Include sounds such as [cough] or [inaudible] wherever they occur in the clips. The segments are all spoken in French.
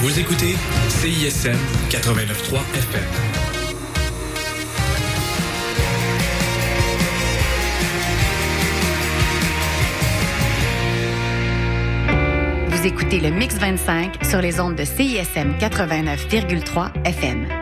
Vous écoutez CISM 89.3 FM. Vous écoutez le Mix 25 sur les ondes de CISM 89,3 FM.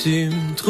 seem to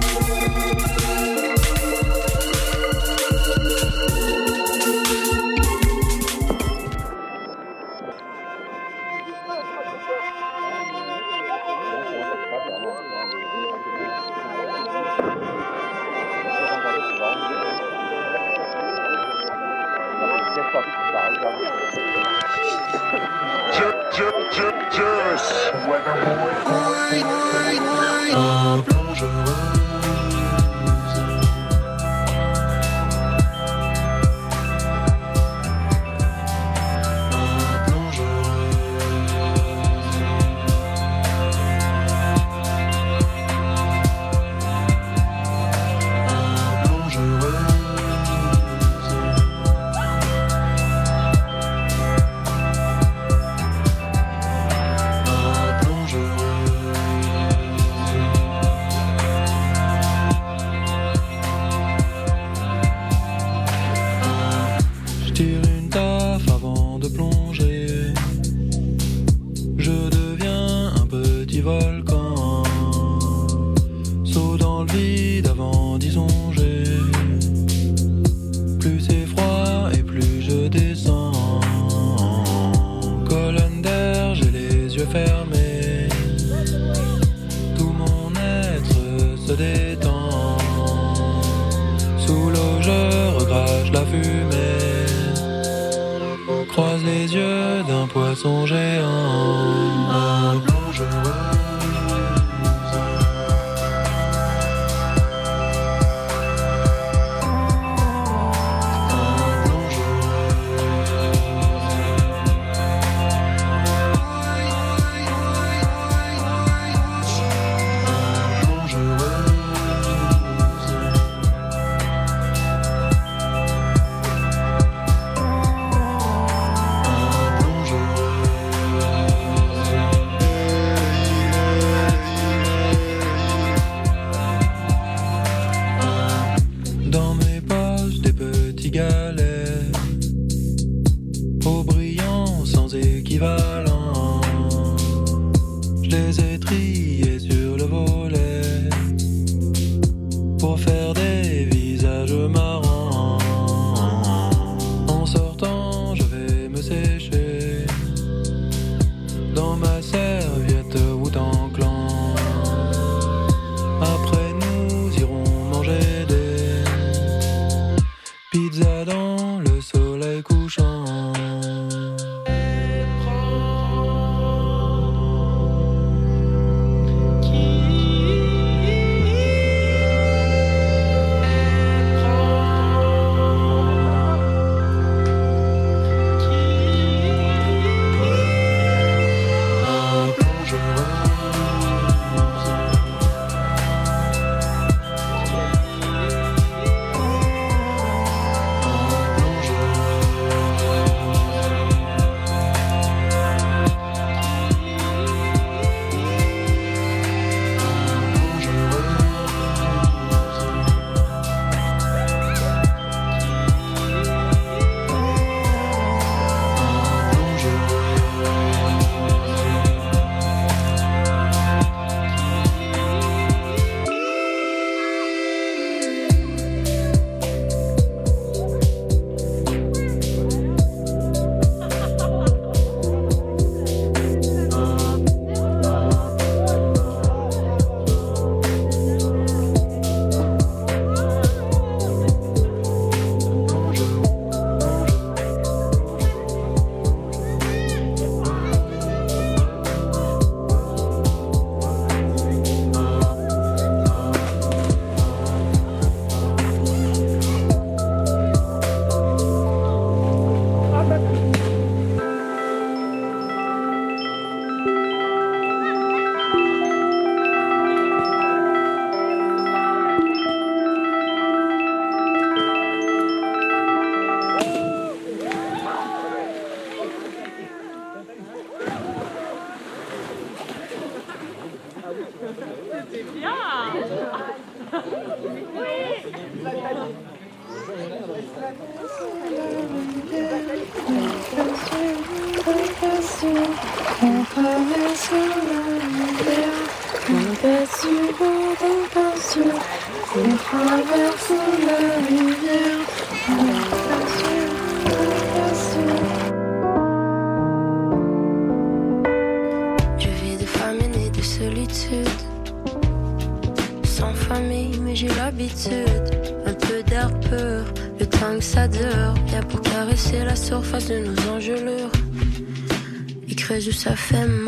ça fait.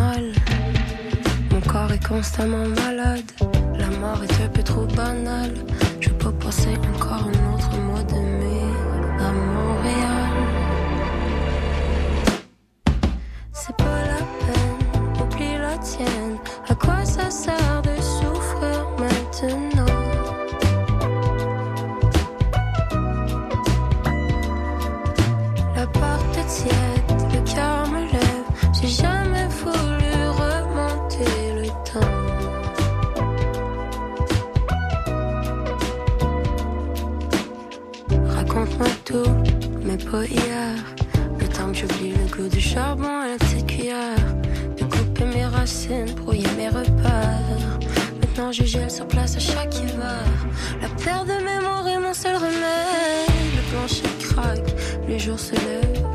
La perte de mémoire est mon seul remède. Le plancher craque, les jours se lèvent.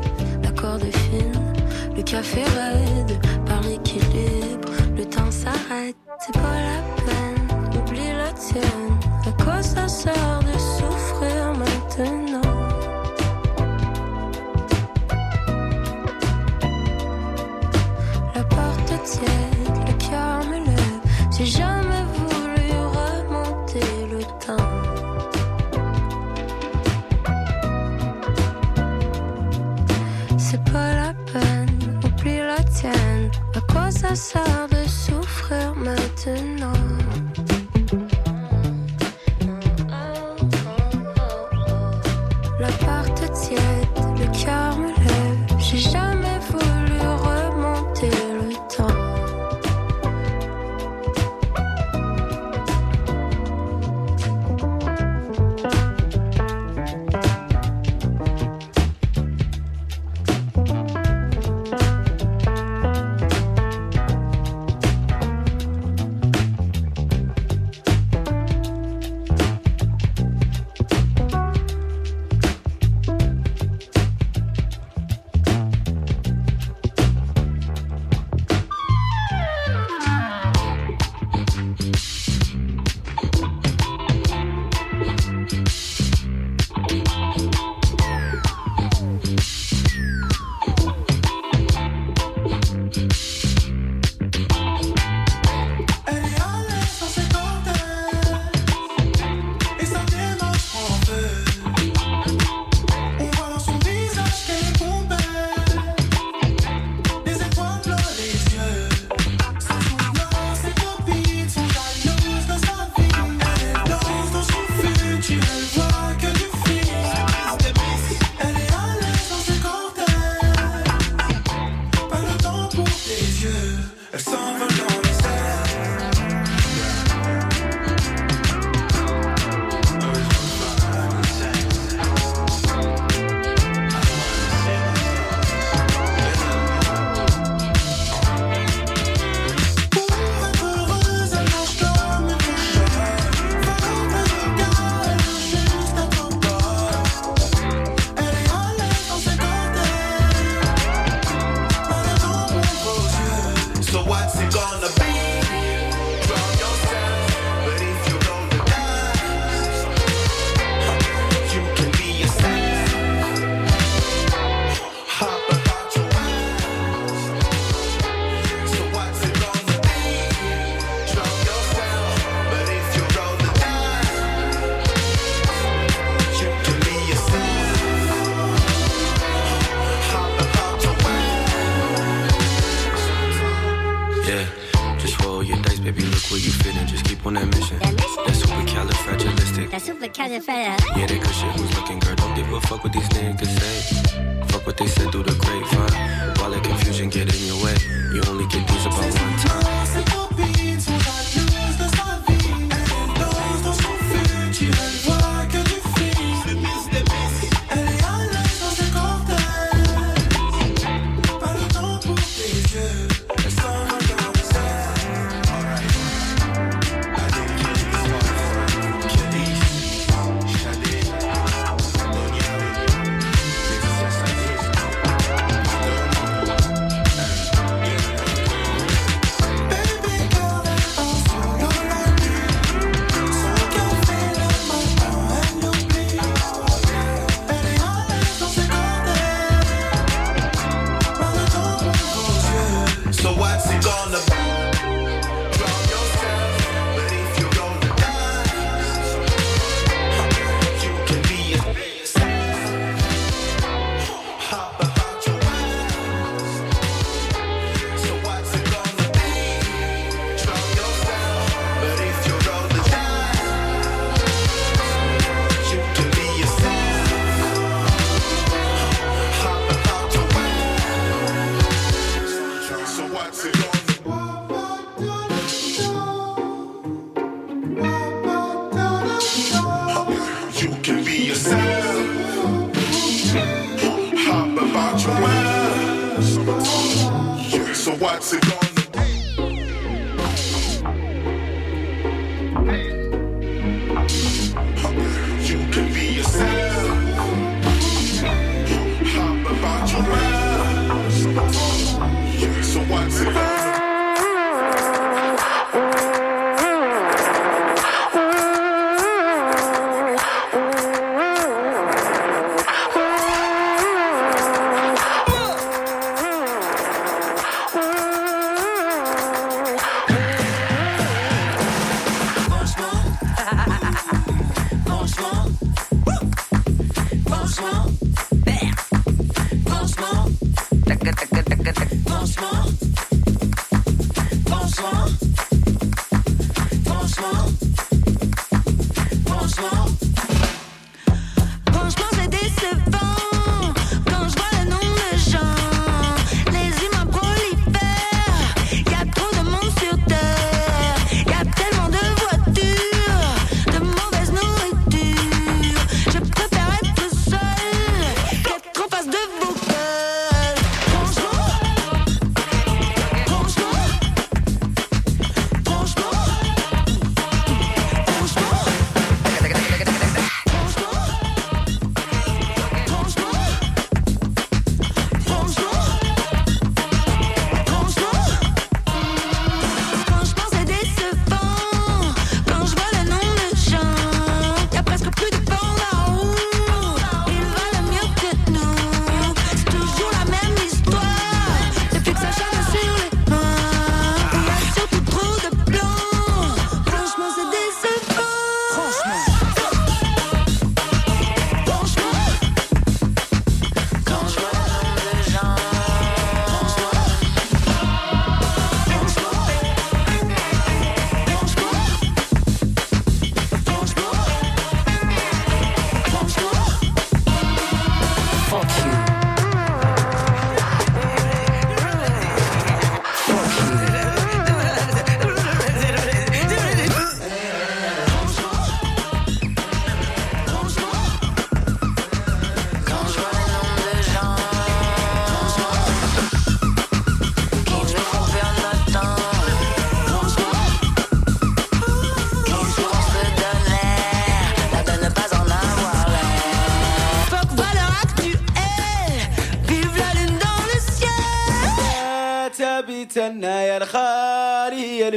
La corde est fine, le café raide. Par l'équilibre, le temps s'arrête. C'est pas la peine, oublie la tienne. À quoi ça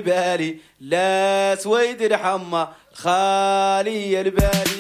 البالي لا سويد الحمى خالي البالي.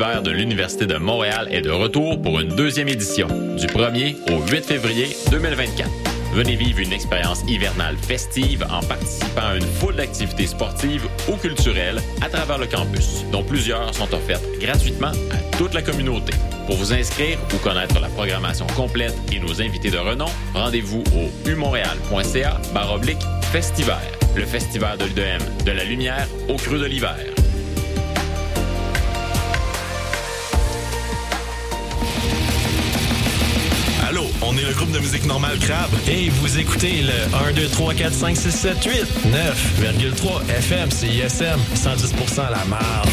Festival de l'Université de Montréal est de retour pour une deuxième édition, du 1er au 8 février 2024. Venez vivre une expérience hivernale festive en participant à une foule d'activités sportives ou culturelles à travers le campus, dont plusieurs sont offertes gratuitement à toute la communauté. Pour vous inscrire ou connaître la programmation complète et nos invités de renom, rendez-vous au umontréal.ca baroblique festival. Le festival de l'UDM, de la lumière au creux de l'hiver. Est le groupe de musique normale Crabe. Et vous écoutez le 1, 2, 3, 4, 5, 6, 7, 8, 9,3 FM, CISM, 110% à la marge.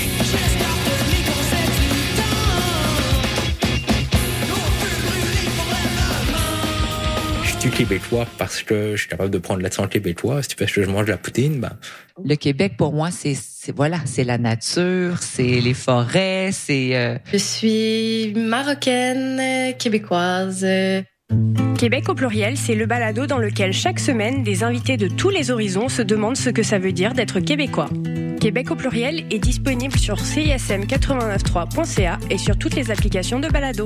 Je suis québécois parce que je suis capable de prendre l'accent québécois. Si tu fais que je mange de la poutine, ben, Le Québec, pour moi, c'est voilà, c'est la nature, c'est les forêts, c'est. euh, Je suis marocaine, euh, québécoise. Québec au pluriel, c'est le balado dans lequel chaque semaine, des invités de tous les horizons se demandent ce que ça veut dire d'être québécois. Québec au pluriel est disponible sur cism893.ca et sur toutes les applications de balado.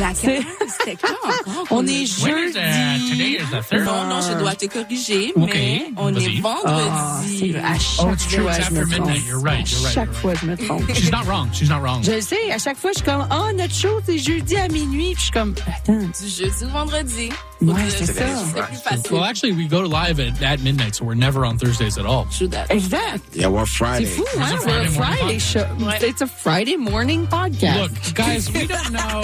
La c'était quand? [laughs] On est When is, jeudi. today is the third? Non, non, je dois te corriger, Ok, mais on est vendredi. Ah, à chaque Oh, it's true, fois, it's je after me midnight. trompe. You're right, you're right, chaque fois, je me trompe. She's not wrong. She's not wrong. Je le sais, à chaque fois, je suis comme, oh, notre show, c'est jeudi à minuit. Puis je suis comme, attends. Du jeudi au vendredi. Ouais, c'est ça. C'était plus facile. Well, actually, we go live at, at midnight, so we're never on Thursdays at all. Exact. Yeah, we're Friday. C'est fou, It's hein? a We're a Friday morning Friday show. It's a Friday morning podcast. Look, guys, we don't [laughs] know.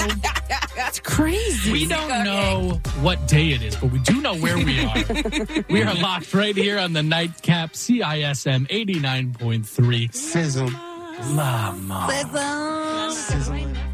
That's crazy. We don't know what day it is, but we do know where we are. [laughs] we are locked right here on the nightcap CISM 89.3. Sizzle. Mama. Au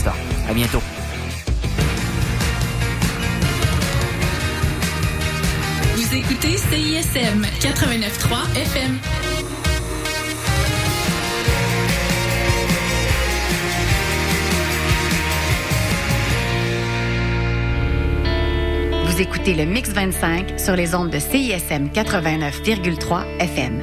Benstar. À bientôt. Vous écoutez CISM 89.3 FM. Vous écoutez le Mix 25 sur les ondes de CISM 89,3 FM.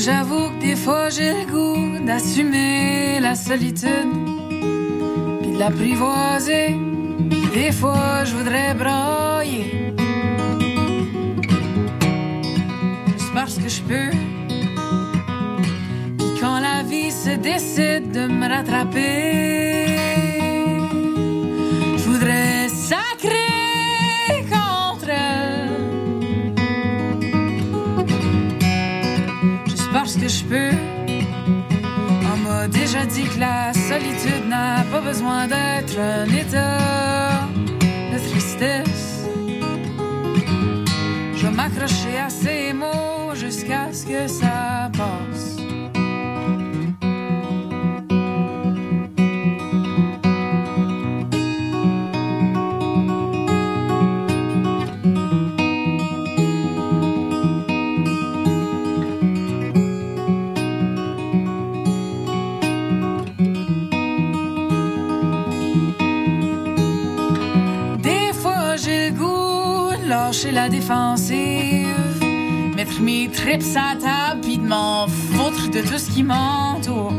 j'avoue que des fois j'ai le goût d'assumer la solitude, puis de l'apprivoiser. Des fois je voudrais brailler, juste parce que je peux. Puis quand la vie se décide de me rattraper, je voudrais sacrer déjà dit que la solitude n'a pas besoin d'être un état de tristesse. Je vais m'accrocher à ces mots jusqu'à ce que ça défensive, mettre mes trips à table puis de m'en foutre de tout ce qui m'entoure.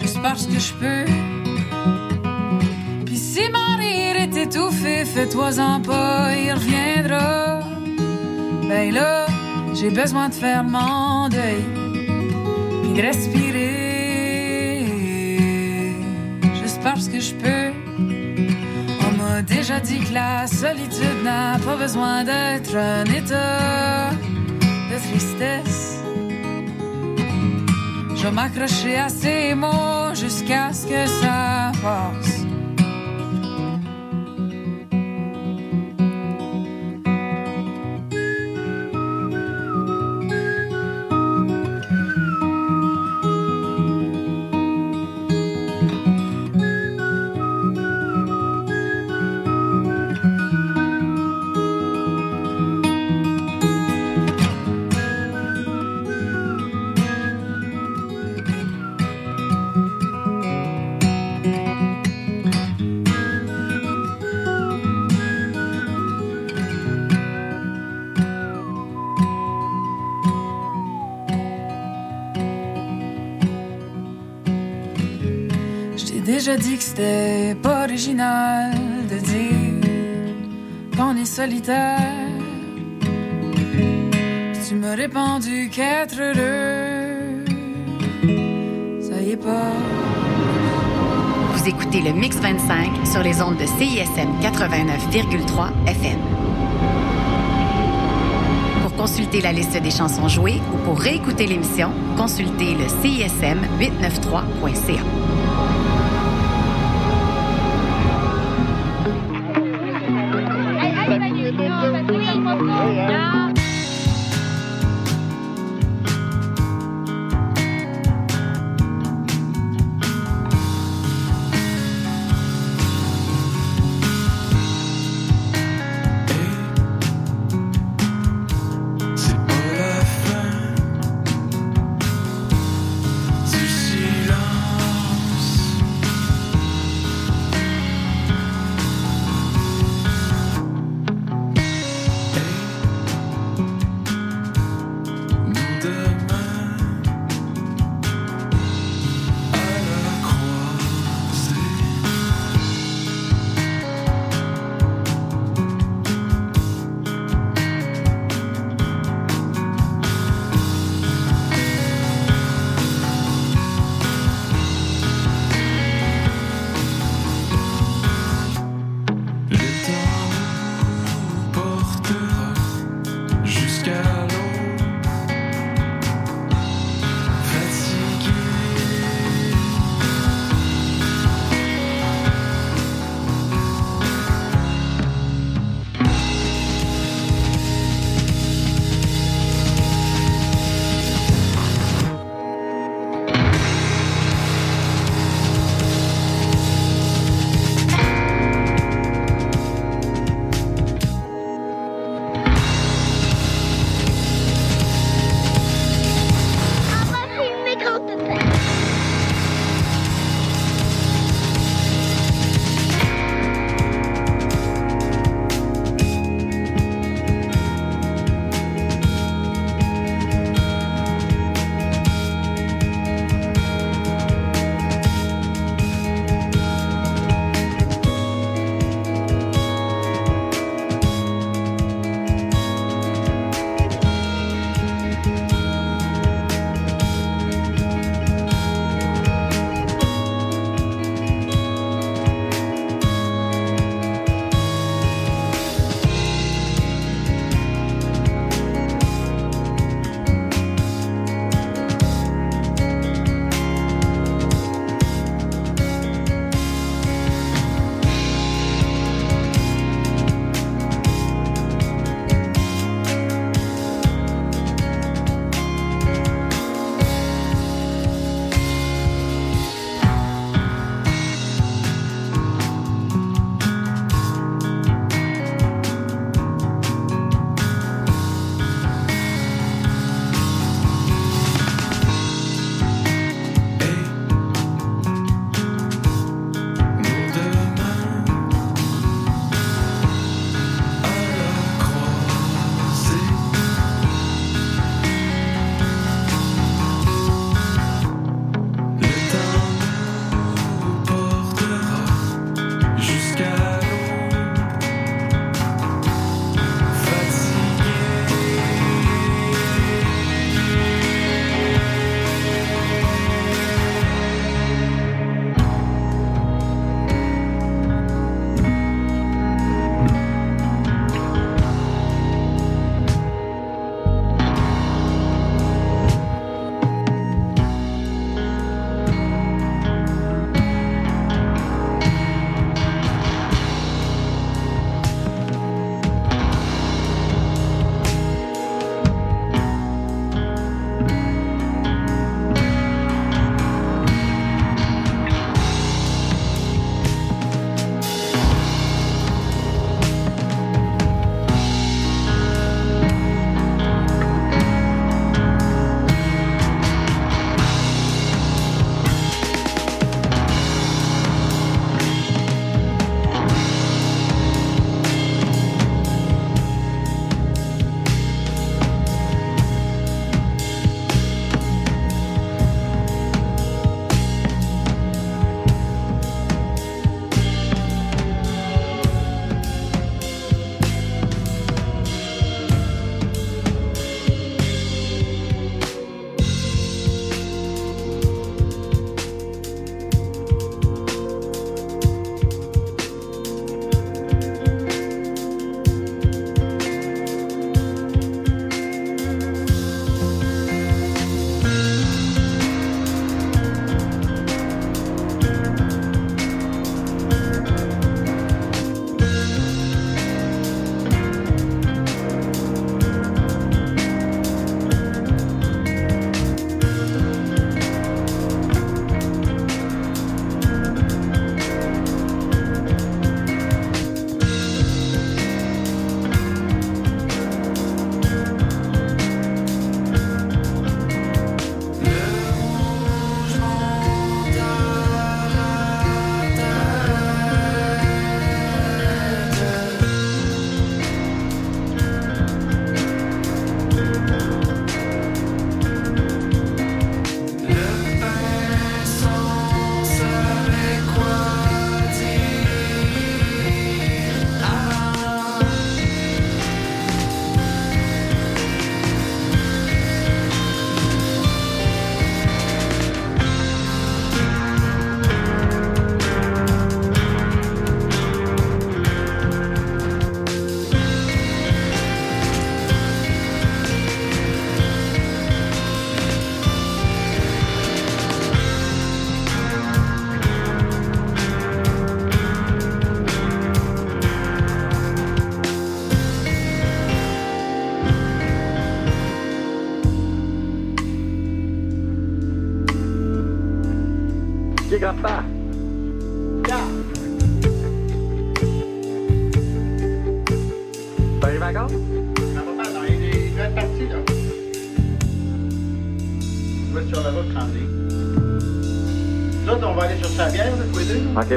Juste parce que je peux. Puis si mon rire est étouffé, fais-toi-en pas, il reviendra. Ben là, j'ai besoin de faire mon deuil, puis de respirer juste parce que je peux. Déjà dit que la solitude n'a pas besoin d'être un état de tristesse. Je vais m'accrocher à ces mots jusqu'à ce que ça passe. De dire qu'on est solitaire. Tu qu'être heureux, ça y est pas. Vous écoutez le Mix 25 sur les ondes de CISM 89,3 FM. Pour consulter la liste des chansons jouées ou pour réécouter l'émission, consultez le CISM 893.ca.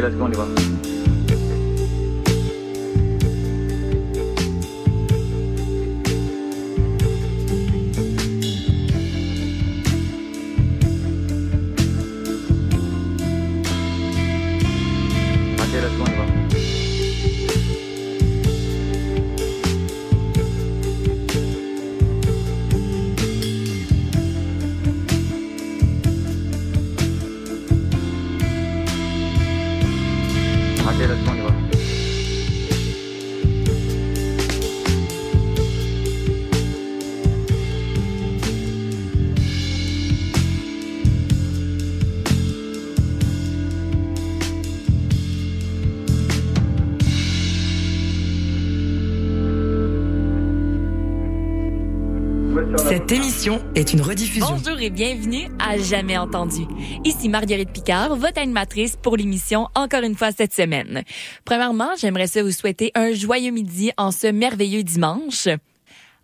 les deux. Ok, let's go, on Cette émission est une rediffusion. Bonjour et bienvenue à Jamais entendu. Ici Marguerite Picard, votre animatrice pour l'émission encore une fois cette semaine. Premièrement, j'aimerais vous souhaiter un joyeux midi en ce merveilleux dimanche.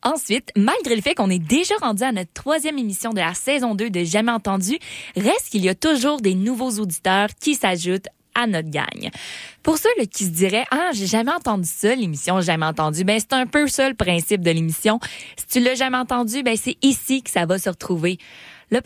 Ensuite, malgré le fait qu'on est déjà rendu à notre troisième émission de la saison 2 de Jamais entendu, reste qu'il y a toujours des nouveaux auditeurs qui s'ajoutent à notre gang. Pour ceux qui se diraient ah j'ai jamais entendu ça l'émission jamais entendu ben c'est un peu ça le principe de l'émission. Si tu l'as jamais entendu ben c'est ici que ça va se retrouver. Le